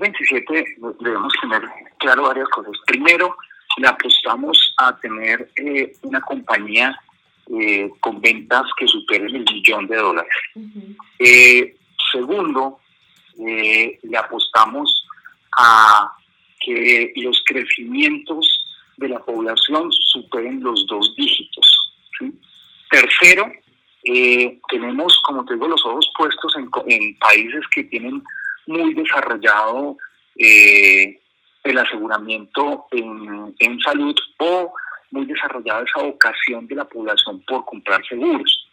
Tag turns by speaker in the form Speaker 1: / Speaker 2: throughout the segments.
Speaker 1: 2027 debemos tener claro varias cosas. Primero, le apostamos a tener eh, una compañía eh, con ventas que superen el millón de dólares. Eh, segundo, le apostamos a que los crecimientos de la población superen los dos dígitos. Tercero, tenemos, como te digo, los ojos puestos en, en países que tienen muy desarrollado eh, el aseguramiento en, en, salud o muy desarrollada esa vocación de la población por comprar seguros.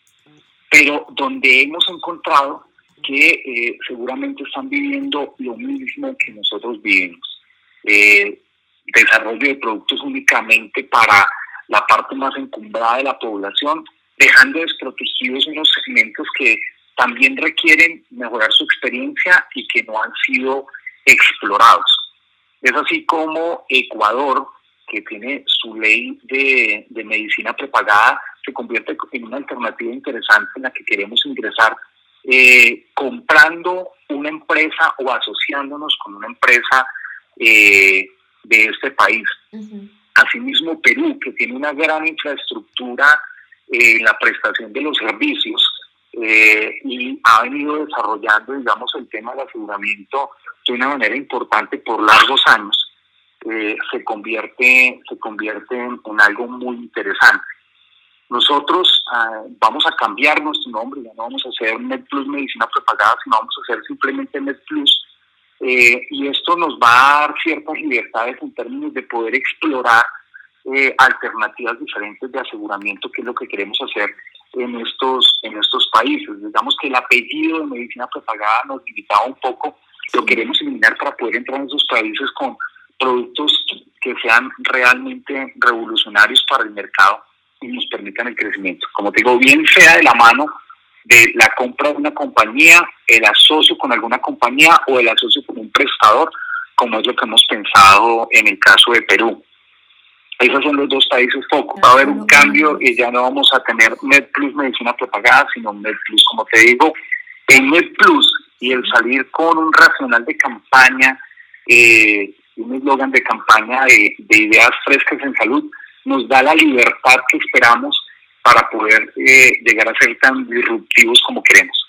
Speaker 1: Pero donde hemos encontrado que eh, seguramente están viviendo lo mismo que nosotros vivimos. Eh, desarrollo de productos únicamente para la parte más encumbrada de la población, dejando desprotegidos unos segmentos que también requieren mejorar su experiencia y que no han sido explorados. Es así como Ecuador, que tiene su ley de, medicina prepagada, se convierte en una alternativa interesante en la que queremos ingresar eh, comprando una empresa o asociándonos con una empresa eh, de este país. Asimismo, Perú, que tiene una gran infraestructura en la prestación de los servicios, eh, y ha venido desarrollando, digamos, el tema del aseguramiento de una manera importante por largos años, eh, se convierte, se convierte en, algo muy interesante. Nosotros ah, vamos a cambiar nuestro nombre, ya no vamos a hacer MedPlus Medicina Prepagada, sino vamos a hacer simplemente MedPlus. Eh, y esto nos va a dar ciertas libertades en términos de poder explorar eh, alternativas diferentes de aseguramiento, que es lo que queremos hacer en estos, en estos países. Digamos que el apellido de medicina prepagada nos limitaba un poco, lo queremos eliminar para poder entrar en esos países con productos que sean realmente revolucionarios para el mercado y nos permitan el crecimiento. Como te digo, bien sea de la mano de la compra de una compañía, el asocio con alguna compañía o el asocio con un prestador, como es lo que hemos pensado en el caso de Perú. Esos son los dos países foco. Va a haber un cambio y ya no vamos a tener MedPlus medicina propagada, sino MedPlus, como te digo, en MedPlus y el salir con un racional de campaña, eh, un eslogan de campaña de, ideas frescas en salud, nos da la libertad que esperamos para poder eh, llegar a ser tan disruptivos como queremos.